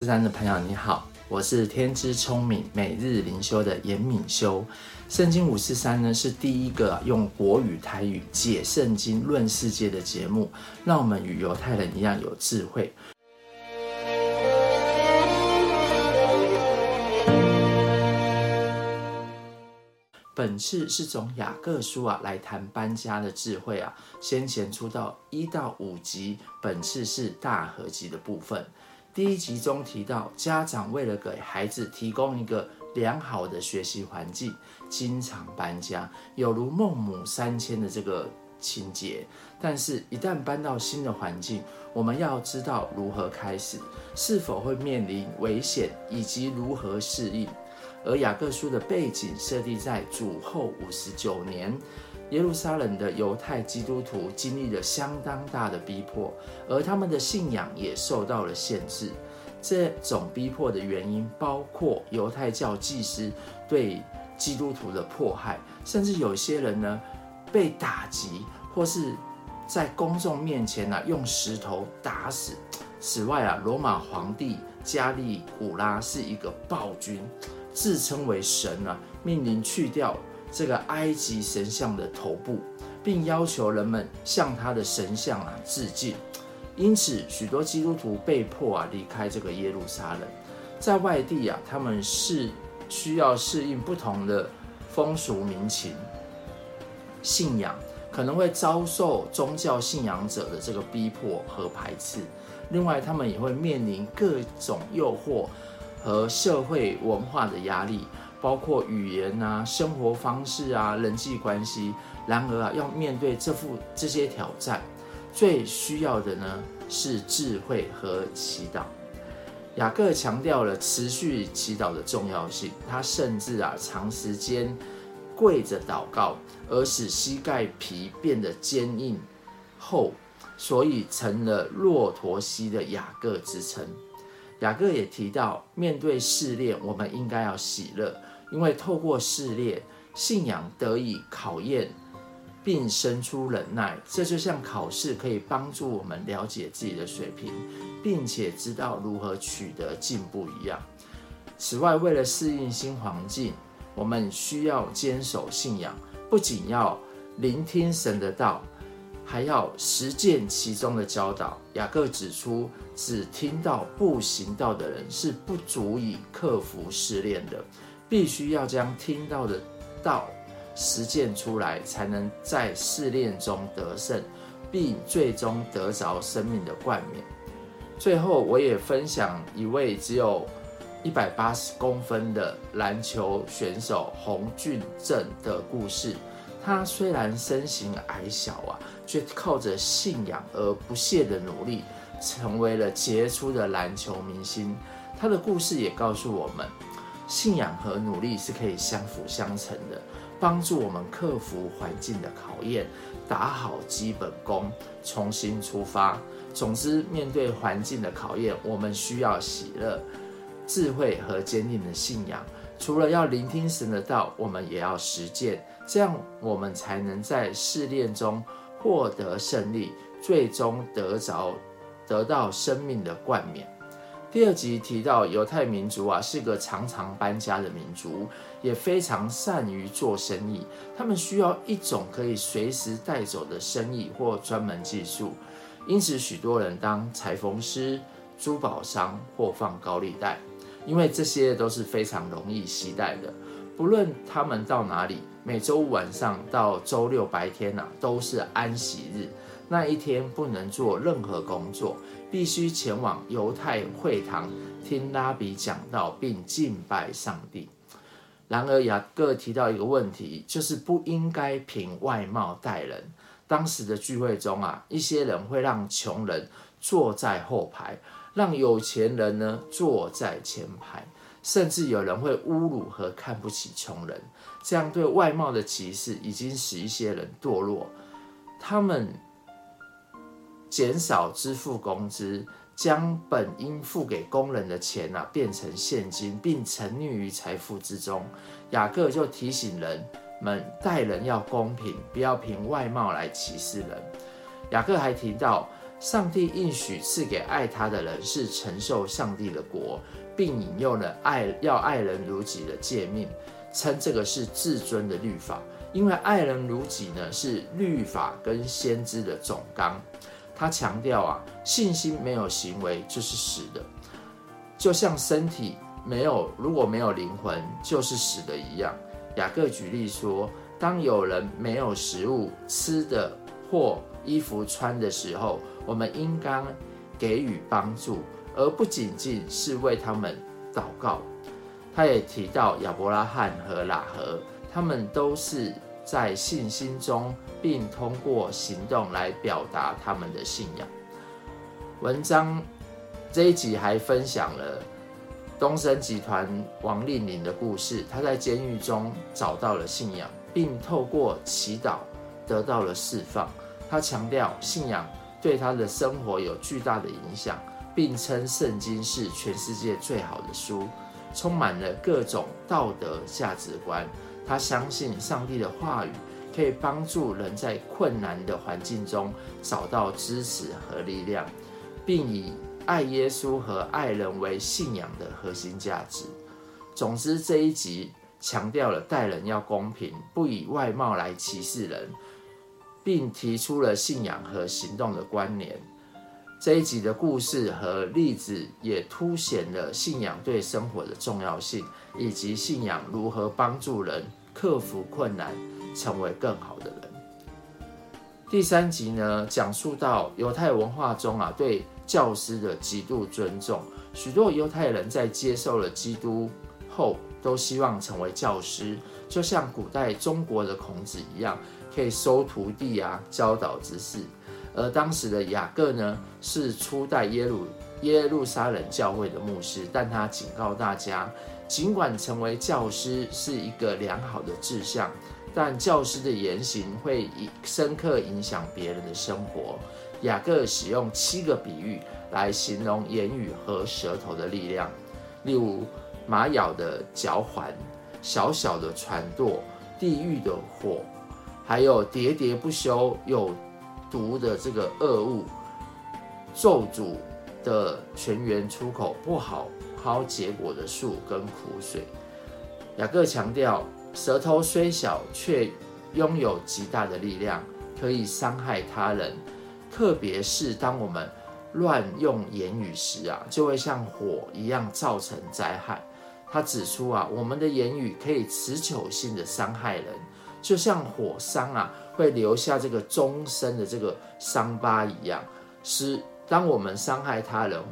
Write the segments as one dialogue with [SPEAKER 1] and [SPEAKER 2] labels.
[SPEAKER 1] 四三的朋友你好，我是天资聪明每日灵修的严敏修。圣经五四三呢是第一个用国语台语解圣经论世界的节目，让我们与犹太人一样有智慧。本次是从雅各书啊来谈搬家的智慧啊，先前出到一到五集，本次是大合集的部分。第一集中提到，家长为了给孩子提供一个良好的学习环境，经常搬家，有如孟母三迁的这个情节。但是，一旦搬到新的环境，我们要知道如何开始，是否会面临危险，以及如何适应。而雅各书的背景设定在主后五十九年。耶路撒冷的犹太基督徒经历了相当大的逼迫，而他们的信仰也受到了限制。这种逼迫的原因包括犹太教祭司对基督徒的迫害，甚至有些人呢被打击，或是在公众面前呢用石头打死。此外啊，罗马皇帝加利古拉是一个暴君，自称为神啊，命令去掉。这个埃及神像的头部，并要求人们向他的神像啊致敬。因此，许多基督徒被迫啊离开这个耶路撒冷。在外地啊，他们是需要适应不同的风俗民情、信仰，可能会遭受宗教信仰者的这个逼迫和排斥。另外，他们也会面临各种诱惑和社会文化的压力。包括语言啊、生活方式啊、人际关系。然而啊，要面对这副这些挑战，最需要的呢是智慧和祈祷。雅各强调了持续祈祷的重要性，他甚至啊长时间跪着祷告，而使膝盖皮变得坚硬厚，所以成了骆驼膝的雅各之称。雅各也提到，面对试炼，我们应该要喜乐。因为透过试炼，信仰得以考验，并生出忍耐。这就像考试可以帮助我们了解自己的水平，并且知道如何取得进步一样。此外，为了适应新环境，我们需要坚守信仰，不仅要聆听神的道，还要实践其中的教导。雅各指出，只听到不行道的人是不足以克服试炼的。必须要将听到的道实践出来，才能在试炼中得胜，并最终得着生命的冠冕。最后，我也分享一位只有一百八十公分的篮球选手洪俊正的故事。他虽然身形矮小啊，却靠着信仰而不懈的努力，成为了杰出的篮球明星。他的故事也告诉我们。信仰和努力是可以相辅相成的，帮助我们克服环境的考验，打好基本功，重新出发。总之，面对环境的考验，我们需要喜乐、智慧和坚定的信仰。除了要聆听神的道，我们也要实践，这样我们才能在试炼中获得胜利，最终得着得到生命的冠冕。第二集提到，犹太民族啊是个常常搬家的民族，也非常善于做生意。他们需要一种可以随时带走的生意或专门技术，因此许多人当裁缝师、珠宝商或放高利贷，因为这些都是非常容易携带的。不论他们到哪里，每周五晚上到周六白天呐、啊，都是安息日。那一天不能做任何工作，必须前往犹太会堂听拉比讲道并敬拜上帝。然而雅各提到一个问题，就是不应该凭外貌待人。当时的聚会中啊，一些人会让穷人坐在后排，让有钱人呢坐在前排，甚至有人会侮辱和看不起穷人。这样对外貌的歧视已经使一些人堕落，他们。减少支付工资，将本应付给工人的钱啊变成现金，并沉溺于财富之中。雅各就提醒人们待人要公平，不要凭外貌来歧视人。雅各还提到，上帝应许赐给爱他的人是承受上帝的国，并引用了爱要爱人如己的诫命，称这个是至尊的律法。因为爱人如己呢，是律法跟先知的总纲。他强调啊，信心没有行为就是死的，就像身体没有如果没有灵魂就是死的一样。雅各举例说，当有人没有食物吃的或衣服穿的时候，我们应当给予帮助，而不仅仅是为他们祷告。他也提到亚伯拉罕和喇合。他们都是在信心中，并通过行动来表达他们的信仰。文章这一集还分享了东森集团王令麟的故事。他在监狱中找到了信仰，并透过祈祷得到了释放。他强调信仰对他的生活有巨大的影响，并称圣经是全世界最好的书，充满了各种道德价值观。他相信上帝的话语可以帮助人在困难的环境中找到支持和力量，并以爱耶稣和爱人为信仰的核心价值。总之，这一集强调了待人要公平，不以外貌来歧视人，并提出了信仰和行动的关联。这一集的故事和例子也凸显了信仰对生活的重要性，以及信仰如何帮助人克服困难，成为更好的人。第三集呢，讲述到犹太文化中啊，对教师的极度尊重。许多犹太人在接受了基督后，都希望成为教师，就像古代中国的孔子一样，可以收徒弟啊，教导之事。而当时的雅各呢，是初代耶路耶路撒冷教会的牧师，但他警告大家。尽管成为教师是一个良好的志向，但教师的言行会深刻影响别人的生活。雅各使用七个比喻来形容言语和舌头的力量，例如马咬的嚼环、小小的船舵、地狱的火，还有喋喋不休有毒的这个恶物、咒诅的泉源出口不好。抛结果的树跟苦水。雅各强调，舌头虽小，却拥有极大的力量，可以伤害他人。特别是当我们乱用言语时啊，就会像火一样造成灾害。他指出啊，我们的言语可以持久性的伤害人，就像火伤啊，会留下这个终身的这个伤疤一样。是当我们伤害他人，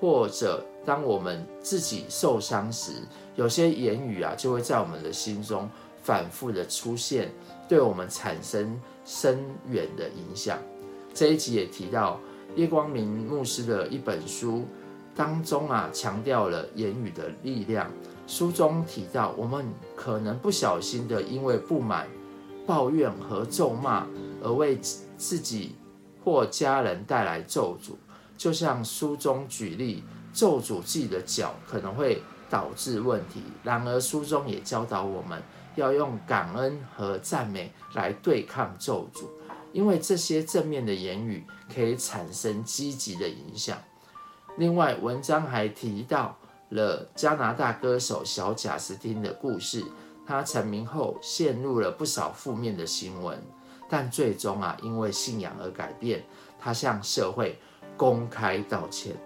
[SPEAKER 1] 或者当我们自己受伤时，有些言语啊，就会在我们的心中反复的出现，对我们产生深远的影响。这一集也提到叶光明牧师的一本书当中啊，强调了言语的力量。书中提到，我们可能不小心的因为不满、抱怨和咒骂而为自己或家人带来咒诅，就像书中举例。咒诅自己的脚可能会导致问题，然而书中也教导我们要用感恩和赞美来对抗咒诅，因为这些正面的言语可以产生积极的影响。另外，文章还提到了加拿大歌手小贾斯汀的故事，他成名后陷入了不少负面的新闻，但最终啊，因为信仰而改变，他向社会公开道歉。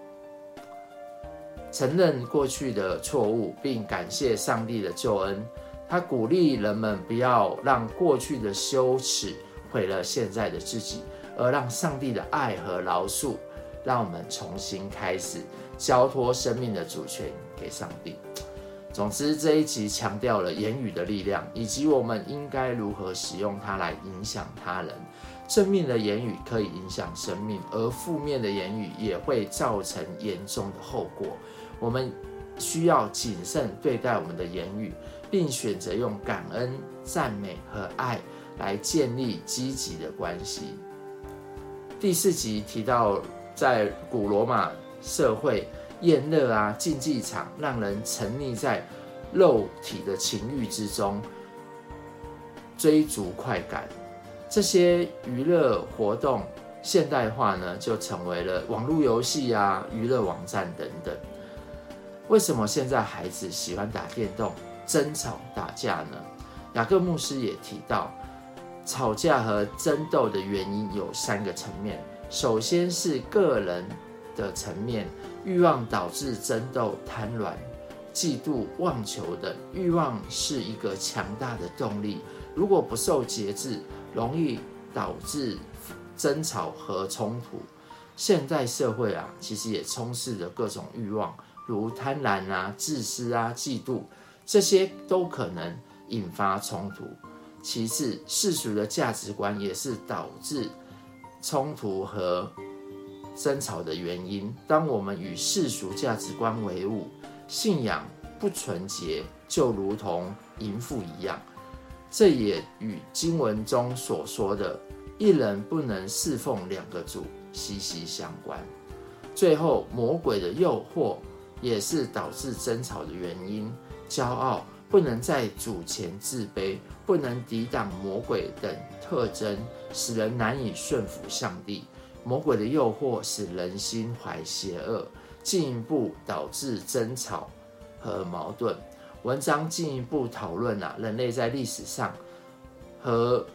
[SPEAKER 1] 承认过去的错误，并感谢上帝的救恩。他鼓励人们不要让过去的羞耻毁了现在的自己，而让上帝的爱和饶恕，让我们重新开始，交托生命的主权给上帝。总之，这一集强调了言语的力量，以及我们应该如何使用它来影响他人。正面的言语可以影响生命，而负面的言语也会造成严重的后果。我们需要谨慎对待我们的言语，并选择用感恩、赞美和爱来建立积极的关系。第四集提到，在古罗马社会，宴乐啊、竞技场让人沉溺在肉体的情欲之中，追逐快感。这些娱乐活动现代化呢就成为了网络游戏啊、娱乐网站等等。为什么现在孩子喜欢打电动、争吵、打架呢？雅各牧师也提到，吵架和争斗的原因有三个层面。首先是个人的层面，欲望导致争斗、贪婪、嫉妒、妄求等。欲望是一个强大的动力，如果不受节制，容易导致争吵和冲突。现代社会啊，其实也充斥着各种欲望，如贪婪啊、自私啊、嫉妒，这些都可能引发冲突。其次，世俗的价值观也是导致冲突和争吵的原因。当我们与世俗价值观为伍，信仰不纯洁，就如同淫妇一样。这也与经文中所说的“一人不能侍奉两个主”息息相关。最后，魔鬼的诱惑也是导致争吵的原因。骄傲不能在主前自卑，不能抵挡魔鬼等特征。使人难以顺服上帝，魔鬼的诱惑使人心怀邪恶，进一步导致争吵和矛盾。文章进一步讨论啊，人类在历史上和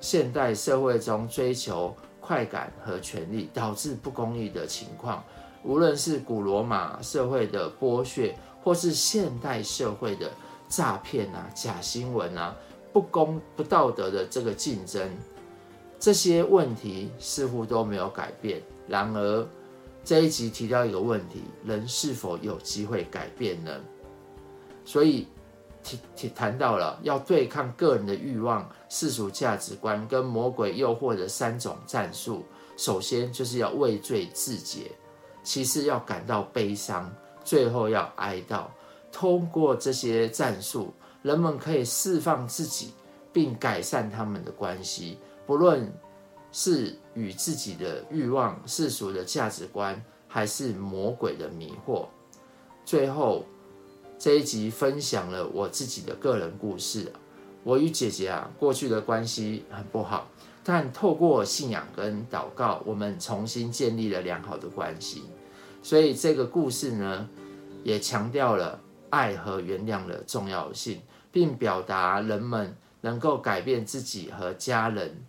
[SPEAKER 1] 现代社会中追求快感和权力，导致不公义的情况。无论是古罗马社会的剥削，或是现代社会的诈骗啊、假新闻啊、不公不道德的这个竞争。这些问题似乎都没有改变。然而，这一集提到一个问题：人是否有机会改变呢？所以提提谈到了要对抗个人的欲望、世俗价值观跟魔鬼诱惑的三种战术。首先就是要畏罪自洁，其次要感到悲伤，最后要哀悼。通过这些战术，人们可以释放自己，并改善他们的关系。不论是与自己的欲望、世俗的价值观，还是魔鬼的迷惑。最后这一集分享了我自己的个人故事。我与姐姐啊，过去的关系很不好，但透过信仰跟祷告，我们重新建立了良好的关系。所以这个故事呢，也强调了爱和原谅的重要性，并表达人们能够改变自己和家人。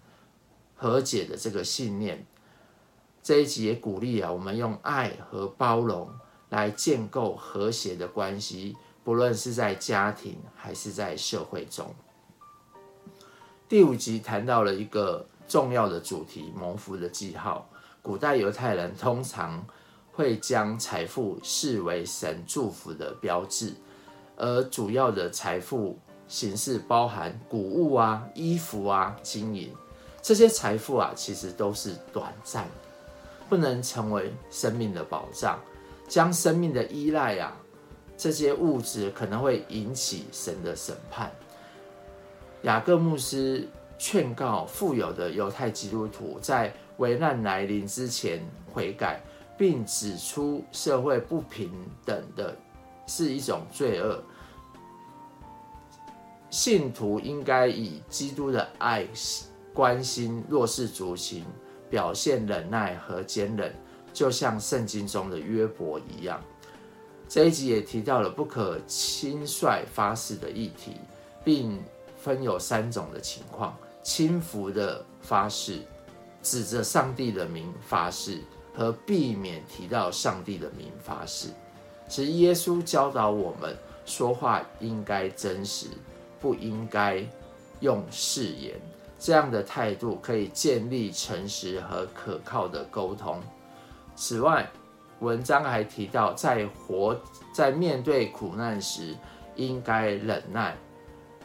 [SPEAKER 1] 和解的这个信念，这一集也鼓励啊，我们用爱和包容来建构和谐的关系，不论是在家庭还是在社会中。第五集谈到了一个重要的主题——蒙福的记号。古代犹太人通常会将财富视为神祝福的标志，而主要的财富形式包含谷物啊、衣服啊、金银。这些财富啊，其实都是短暂的，不能成为生命的保障。将生命的依赖啊，这些物质可能会引起神的审判。雅各牧师劝告富有的犹太基督徒，在危难来临之前悔改，并指出社会不平等的是一种罪恶。信徒应该以基督的爱。关心弱势族群，表现忍耐和坚忍，就像圣经中的约伯一样。这一集也提到了不可轻率发誓的议题，并分有三种的情况：轻浮的发誓、指着上帝的名发誓，和避免提到上帝的名发誓。其实耶稣教导我们说话应该真实，不应该用誓言。这样的态度可以建立诚实和可靠的沟通。此外，文章还提到，在活在面对苦难时，应该忍耐、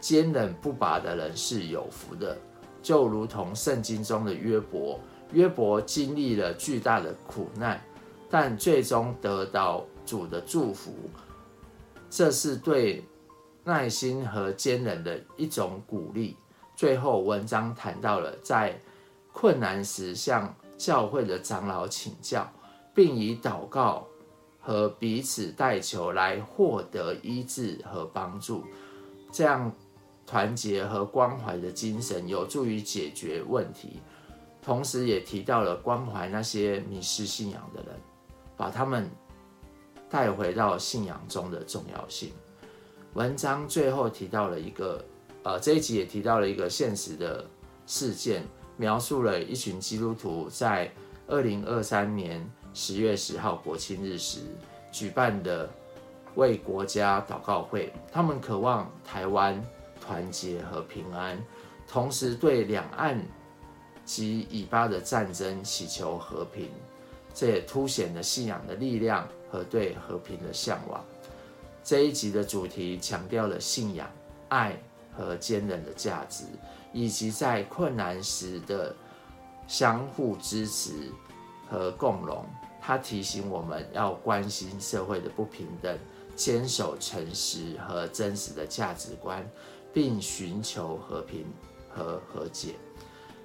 [SPEAKER 1] 坚忍不拔的人是有福的。就如同圣经中的约伯，约伯经历了巨大的苦难，但最终得到主的祝福。这是对耐心和坚忍的一种鼓励。最后，文章谈到了在困难时向教会的长老请教，并以祷告和彼此代求来获得医治和帮助。这样团结和关怀的精神有助于解决问题。同时也提到了关怀那些迷失信仰的人，把他们带回到信仰中的重要性。文章最后提到了一个，呃，这一集也提到了一个现实的事件，描述了一群基督徒在二零二三年十月十号国庆日时举办的为国家祷告会，他们渴望台湾团结和平安，同时对两岸。及以巴的战争，祈求和平，这也凸显了信仰的力量和对和平的向往。这一集的主题强调了信仰、爱和坚韧的价值，以及在困难时的相互支持和共荣。他提醒我们要关心社会的不平等，坚守诚实和真实的价值观，并寻求和平和和解。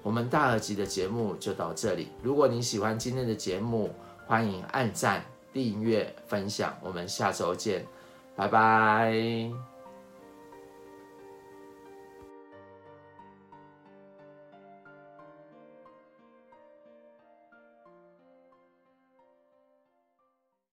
[SPEAKER 1] 我们大和集的节目就到这里。如果你喜欢今天的节目，欢迎按赞、订阅、分享。我们下周见，拜拜。